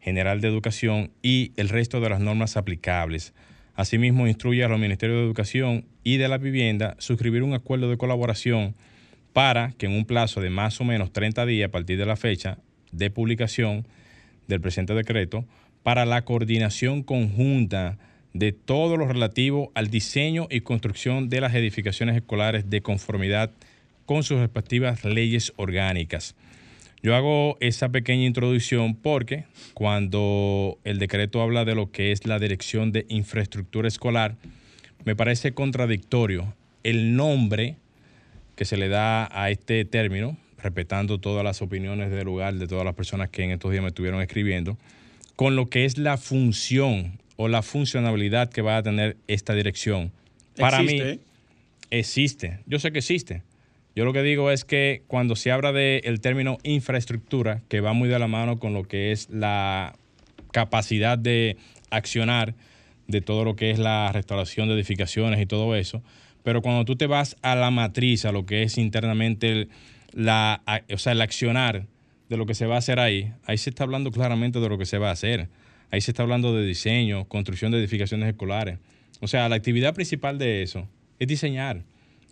General de Educación y el resto de las normas aplicables. Asimismo, instruye a los Ministerios de Educación y de la Vivienda suscribir un acuerdo de colaboración para que en un plazo de más o menos 30 días a partir de la fecha de publicación del presente decreto, para la coordinación conjunta de todo lo relativo al diseño y construcción de las edificaciones escolares de conformidad con sus respectivas leyes orgánicas. Yo hago esa pequeña introducción porque cuando el decreto habla de lo que es la Dirección de Infraestructura Escolar, me parece contradictorio el nombre que se le da a este término, respetando todas las opiniones del lugar de todas las personas que en estos días me estuvieron escribiendo, con lo que es la función o la funcionalidad que va a tener esta dirección. Para mí, existe. Yo sé que existe. Yo lo que digo es que cuando se habla del término infraestructura, que va muy de la mano con lo que es la capacidad de accionar de todo lo que es la restauración de edificaciones y todo eso, pero cuando tú te vas a la matriz, a lo que es internamente la, o sea, el accionar de lo que se va a hacer ahí, ahí se está hablando claramente de lo que se va a hacer. Ahí se está hablando de diseño, construcción de edificaciones escolares. O sea, la actividad principal de eso es diseñar,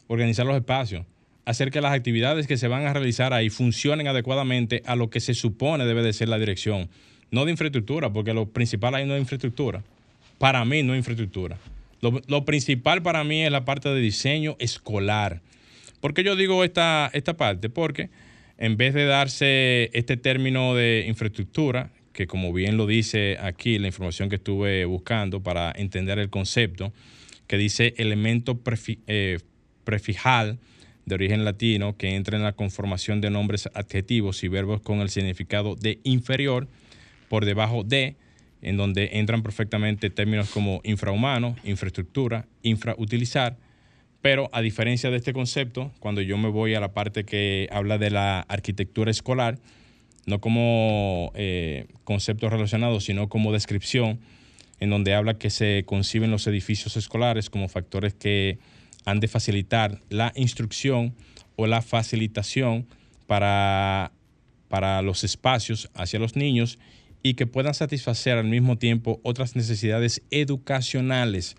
organizar los espacios hacer que las actividades que se van a realizar ahí funcionen adecuadamente a lo que se supone debe de ser la dirección. No de infraestructura, porque lo principal ahí no es infraestructura. Para mí no es infraestructura. Lo, principal para mí es la parte de diseño escolar. ¿Por qué yo digo esta, esta parte? Porque en vez de darse este término de infraestructura, que como bien lo dice aquí la información que estuve buscando para entender el concepto, que dice elemento eh, prefijal de origen latino que entra en la conformación de nombres adjetivos y verbos con el significado de inferior por debajo de, en donde entran perfectamente términos como infrahumano, infraestructura, infrautilizar, pero a diferencia de este concepto, cuando yo me voy a la parte que habla de la arquitectura escolar, no como eh, concepto relacionado, sino como descripción, en donde habla que se conciben los edificios escolares como factores que han de facilitar la instrucción o la facilitación para, para los espacios hacia los niños y que puedan satisfacer al mismo tiempo otras necesidades educacionales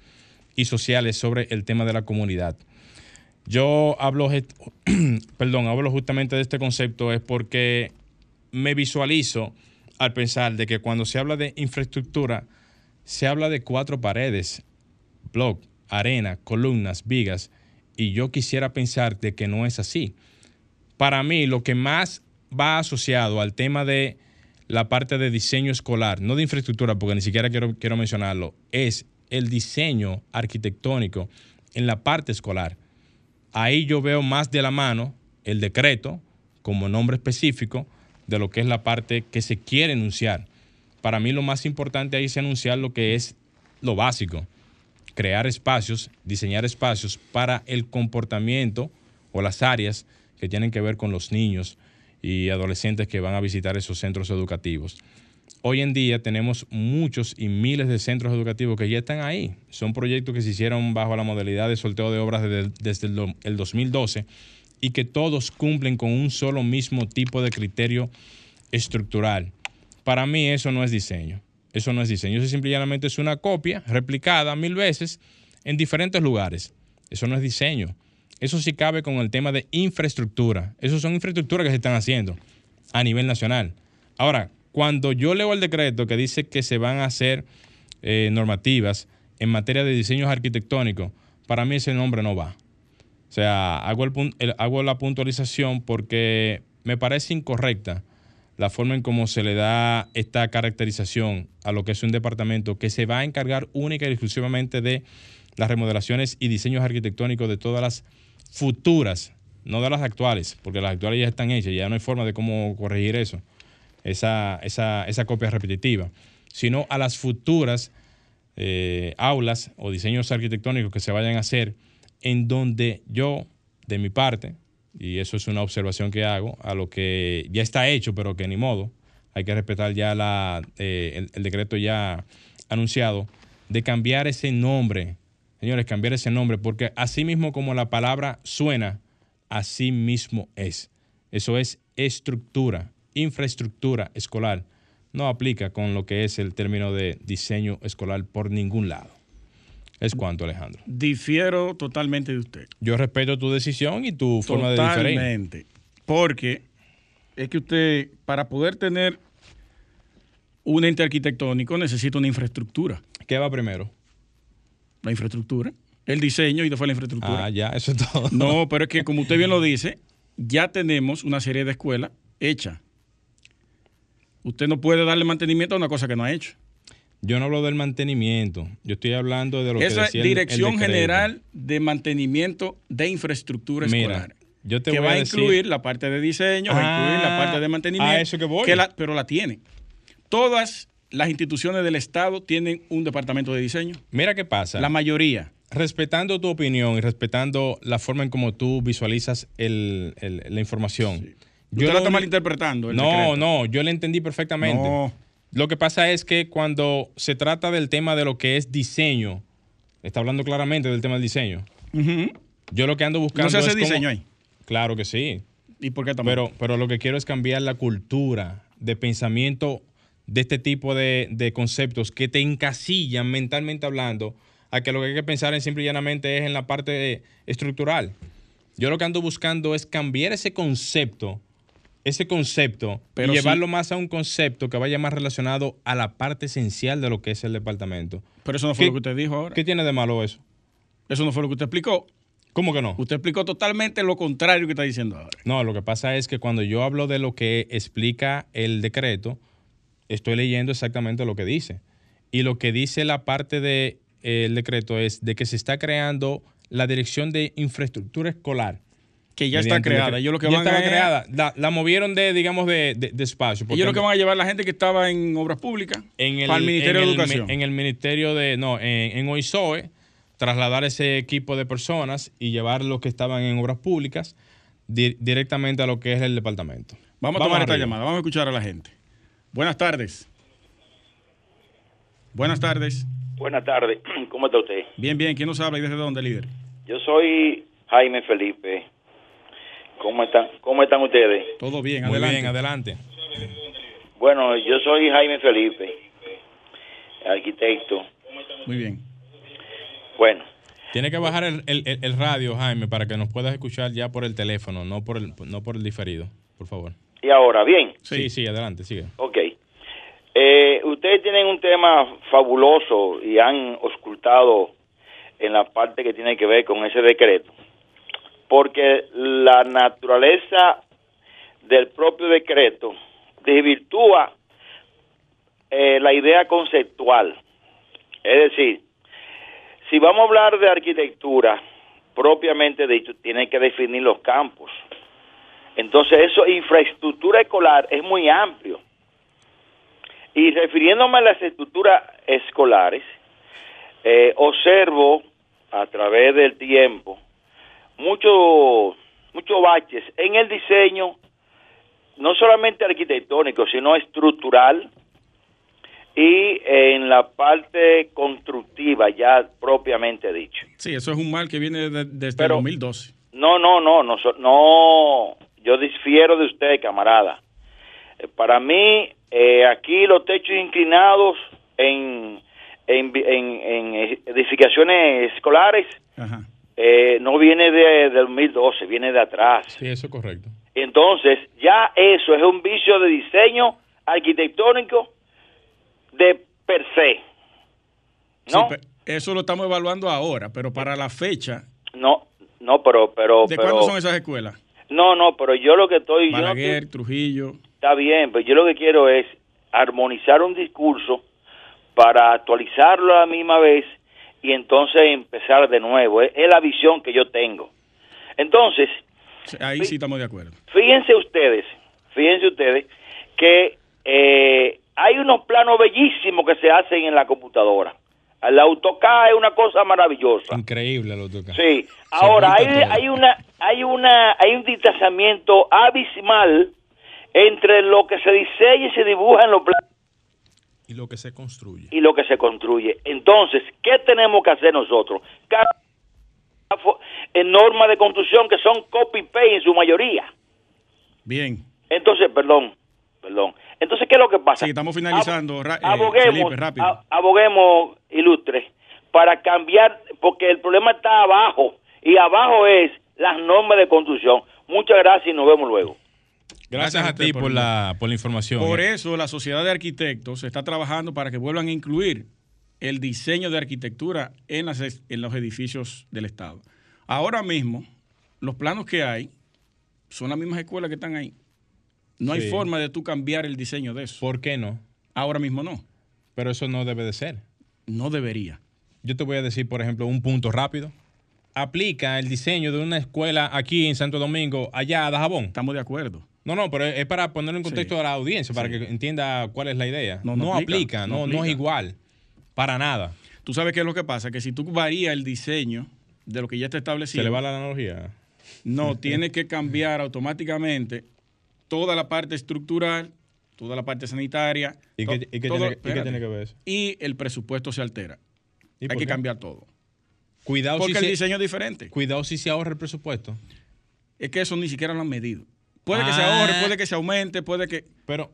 y sociales sobre el tema de la comunidad. Yo hablo, perdón, hablo justamente de este concepto es porque me visualizo al pensar de que cuando se habla de infraestructura, se habla de cuatro paredes, block, arena, columnas, vigas, y yo quisiera pensar de que no es así. Para mí, lo que más va asociado al tema de la parte de diseño escolar, no de infraestructura, porque ni siquiera quiero, quiero mencionarlo, es el diseño arquitectónico en la parte escolar. Ahí yo veo más de la mano el decreto como nombre específico de lo que es la parte que se quiere enunciar. Para mí lo más importante ahí es anunciar lo que es lo básico, crear espacios, diseñar espacios para el comportamiento o las áreas que tienen que ver con los niños y adolescentes que van a visitar esos centros educativos. Hoy en día tenemos muchos y miles de centros educativos que ya están ahí. Son proyectos que se hicieron bajo la modalidad de sorteo de obras desde, el 2012 y que todos cumplen con un solo mismo tipo de criterio estructural. Para mí eso no es diseño. Eso no es diseño. Eso simplemente es una copia replicada mil veces en diferentes lugares. Eso no es diseño. Eso sí cabe con el tema de infraestructura. Esas son infraestructuras que se están haciendo a nivel nacional. Ahora, cuando yo leo el decreto que dice que se van a hacer eh, normativas en materia de diseños arquitectónicos, para mí ese nombre no va. O sea, hago, hago la puntualización porque me parece incorrecta la forma en cómo se le da esta caracterización a lo que es un departamento que se va a encargar única y exclusivamente de las remodelaciones y diseños arquitectónicos de todas las futuras, no de las actuales, porque las actuales ya están hechas, ya no hay forma de cómo corregir eso esa, esa, esa copia repetitiva, sino a las futuras eh, aulas o diseños arquitectónicos que se vayan a hacer en donde yo, de mi parte, y eso es una observación que hago, a lo que ya está hecho, pero que ni modo, hay que respetar ya la, eh, el, decreto ya anunciado, de cambiar ese nombre, señores, cambiar ese nombre, porque así mismo como la palabra suena, así mismo es. Eso es estructura infraestructura escolar no aplica con lo que es el término de diseño escolar por ningún lado. ¿Es cuanto, Alejandro? Difiero totalmente de usted. Yo respeto tu decisión y tu forma de diferir. Totalmente. Porque es que usted, para poder tener un ente arquitectónico, necesita una infraestructura. ¿Qué va primero? La infraestructura. El diseño y después la infraestructura. Ah, ya, eso es todo. No, pero es que como usted bien lo dice, ya tenemos una serie de escuelas hechas Usted no puede darle mantenimiento a una cosa que no ha hecho. Yo no hablo del mantenimiento, yo estoy hablando de lo Esa que decía Dirección General de Mantenimiento de Infraestructura Escolar. Yo te que voy va a incluir la parte de diseño, va a incluir la parte de mantenimiento. A eso que voy. pero la tiene. Todas las instituciones del Estado tienen un departamento de diseño. Mira qué pasa. La mayoría. Respetando tu opinión y respetando la forma en cómo tú visualizas la información. Yo lo está malinterpretando. no, no, yo le entendí perfectamente. Lo que pasa es que cuando se trata del tema de lo que es diseño, está hablando claramente del tema del diseño. Yo lo que ando buscando. ¿No se hace diseño ahí? Claro que sí. ¿Y por qué también? Pero, pero lo que quiero es cambiar la cultura de pensamiento de este tipo de, de, conceptos que te encasillan mentalmente hablando a que lo que hay que pensar en simple y llanamente es en la parte estructural. Yo lo que ando buscando es cambiar ese concepto ese concepto y llevarlo más a un concepto que vaya más relacionado a la parte esencial de lo que es el departamento. Pero eso no fue lo que usted dijo ahora. ¿Qué tiene de malo eso? Eso no fue lo que usted explicó. ¿Cómo que no? Usted explicó totalmente lo contrario que está diciendo ahora. No, lo que pasa es que cuando yo hablo de lo que explica el decreto, estoy leyendo exactamente lo que dice. Y lo que dice la parte del de, decreto es de que se está creando la Dirección de Infraestructura Escolar que ya está creada. Ellos lo que ya estaba creada. La, movieron de, digamos, de, de, espacio. Ellos lo que van a llevar la gente que estaba en obras públicas en el, para el Ministerio de Educación. En el Ministerio de, no, en, en OISOE, trasladar ese equipo de personas y llevar los que estaban en obras públicas directamente a lo que es el departamento. Vamos a tomar esta llamada, vamos a escuchar a la gente. Buenas tardes. Buenas tardes. Buenas tardes. ¿Cómo está usted? Bien, bien. ¿Quién nos habla y desde dónde, líder? Yo soy Jaime Felipe. ¿Cómo están, cómo están ustedes? Todo bien, Muy adelante. bien, adelante. Bueno, yo soy Jaime Felipe, arquitecto. Muy bien. Bueno, Tiene que bajar el, el- el- radio, Jaime, para que nos puedas escuchar ya por el teléfono, no por el, no por el diferido, por favor. y ahora, bien, Sí, sí, adelante, sigue. ok. Eh, ustedes tienen un tema fabuloso y han ocultado en la parte que tiene que ver con ese decreto. Porque la naturaleza del propio decreto desvirtúa eh, la idea conceptual. Es decir, si vamos a hablar de arquitectura, propiamente dicho, tiene que definir los campos. Entonces, eso, infraestructura escolar es muy amplio. Y refiriéndome a las estructuras escolares, eh, observo a través del tiempo muchos muchos baches en el diseño, no solamente arquitectónico, sino estructural y en la parte constructiva, ya propiamente dicho. Sí, eso es un mal que viene de- desde Pero- el 2012. No, no, no, no, no, yo difiero de usted, camarada. Eh, Para mí, eh, aquí los techos inclinados en, en, en- en edificaciones escolares Ajá. Eh, no viene de, del 2012, viene de atrás. Sí, eso es correcto. Entonces, ya eso es un vicio de diseño arquitectónico de per se. ¿No? eso lo estamos evaluando ahora, pero para la fecha, no, no, pero... pero ¿de pero, cuándo son esas escuelas? No, no, pero yo lo que estoy... yo no Balaguer, estoy- Trujillo. Está bien, pero yo lo que quiero es armonizar un discurso para actualizarlo a la misma vez y entonces empezar de nuevo. Es, es la visión que yo tengo. Entonces, Ahí sí estamos de acuerdo. fíjense ustedes, fíjense ustedes que eh, hay unos planos bellísimos que se hacen en la computadora. El AutoCAD es una cosa maravillosa. Increíble lo toca. Sí. Ahora hay, hay una hay una hay un distanciamiento abismal entre lo que se diseña y se dibuja en los planos Y lo que se construye. y lo que se construye. Entonces, ¿qué tenemos que hacer nosotros? Ca- En normas de construcción que son copy-paste en su mayoría. Bien. Entonces, perdón, perdón. Entonces, ¿qué es lo que pasa? Sí, estamos finalizando, eh, aboguemos, Felipe, rápido. a- aboguemos, ilustre, para cambiar, porque el problema está abajo, y abajo es las normas de construcción. Muchas gracias y nos vemos luego. Gracias, Gracias a ti por la, por la información. Por eh. eso la Sociedad de Arquitectos está trabajando para que vuelvan a incluir el diseño de arquitectura en, las, en los edificios del Estado. Ahora mismo, los planos que hay son las mismas escuelas que están ahí. No hay forma de tú cambiar el diseño de eso. ¿Por qué no? Ahora mismo no. Pero eso no debe de ser. No debería. Yo te voy a decir, por ejemplo, un punto rápido. Aplica el diseño de una escuela aquí en Santo Domingo, allá a Dajabón. Estamos de acuerdo. No, no, pero es para ponerlo en contexto Sí. a la audiencia, para Sí. que entienda cuál es la idea. No, No, no aplica, aplica, no no, no, es igual. Para nada. Tú sabes qué es lo que pasa, que si tú varías el diseño de lo que ya está establecido, Se le va la analogía. no, tiene que cambiar automáticamente toda la parte estructural, toda la parte sanitaria. ¿Y qué, y qué todo- tiene, y qué tiene que ver eso? Y el presupuesto se altera. ¿Y Hay que cambiar todo. Cuidado Porque si, el se, diseño es diferente. cuidado si se ahorra el presupuesto. Es que eso ni siquiera lo han medido. Puede que se Ah. ahorre, puede que se aumente, puede que... Pero,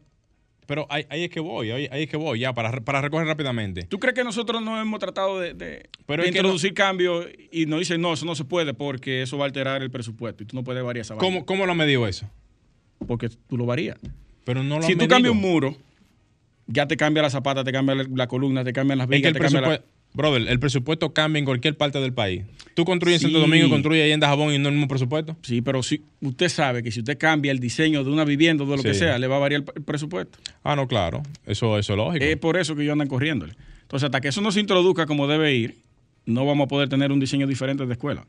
pero ahí, ahí es que voy, ahí, ahí es que voy, ya, para, para recoger rápidamente. ¿Tú crees que nosotros no hemos tratado de, de- Pero de introducir cambios y nos dicen, no, eso no se puede porque eso va a alterar el presupuesto y tú no puedes variar esa vaina? ¿Cómo, ¿Cómo lo ha medido eso? Porque tú lo varías. Pero no lo si han tú medido. cambias un muro, ya te cambia la zapata, te cambia la, columna, te cambian las Es que vigas, te cambia la- brother, el presupuesto cambia en cualquier parte del país. Tú construyes en Santo. Domingo, construyes ahí en Dajabón y no el mismo presupuesto. Sí, pero si usted sabe que si usted cambia el diseño de una vivienda o de lo que sea, le va a variar el, presupuesto. Ah, no, claro. Eso, eso es lógico. Es por eso que ellos andan corriéndole. Entonces, hasta que eso no se introduzca como debe ir, no vamos a poder tener un diseño diferente de escuela.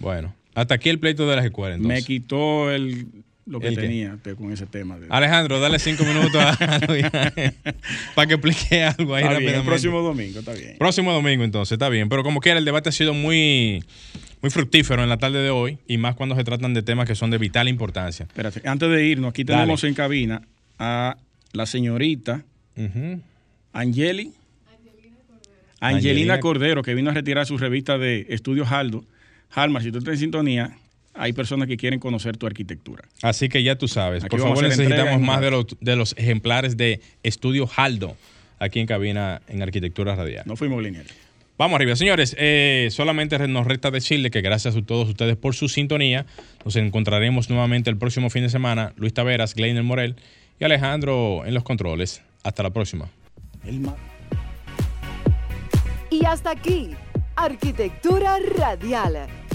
bueno, hasta aquí el pleito de las escuelas. Me Entonces. quitó el, lo que tenía te- con ese tema. de- Alejandro, dale cinco minutos a para que explique algo ahí Está bien, el próximo domingo, está bien. Próximo domingo, entonces, está bien. Pero como quiera, el debate ha sido muy, muy fructífero en la tarde de hoy y más cuando se tratan de temas que son de vital importancia. Espérate, antes de irnos, aquí Dale. tenemos en cabina a la señorita. Angeli. Angelina, Angelina- Cordero, que vino a retirar su revista de Estudios Aldo. Halmar, si tú estás en sintonía, hay personas que quieren conocer tu arquitectura. Así que ya tú sabes. Aquí Por favor, necesitamos más un de los, de los ejemplares de Estudio Haldo aquí en cabina en Arquitectura Radial. No fuimos lineales. Vamos arriba, señores. Eh, solamente nos resta decirle que gracias a todos ustedes por su sintonía. Nos encontraremos nuevamente el próximo fin de semana. Luis Taveras, Gleiner Morel y Alejandro en los controles. Hasta la próxima. Y hasta aquí, Arquitectura Radial,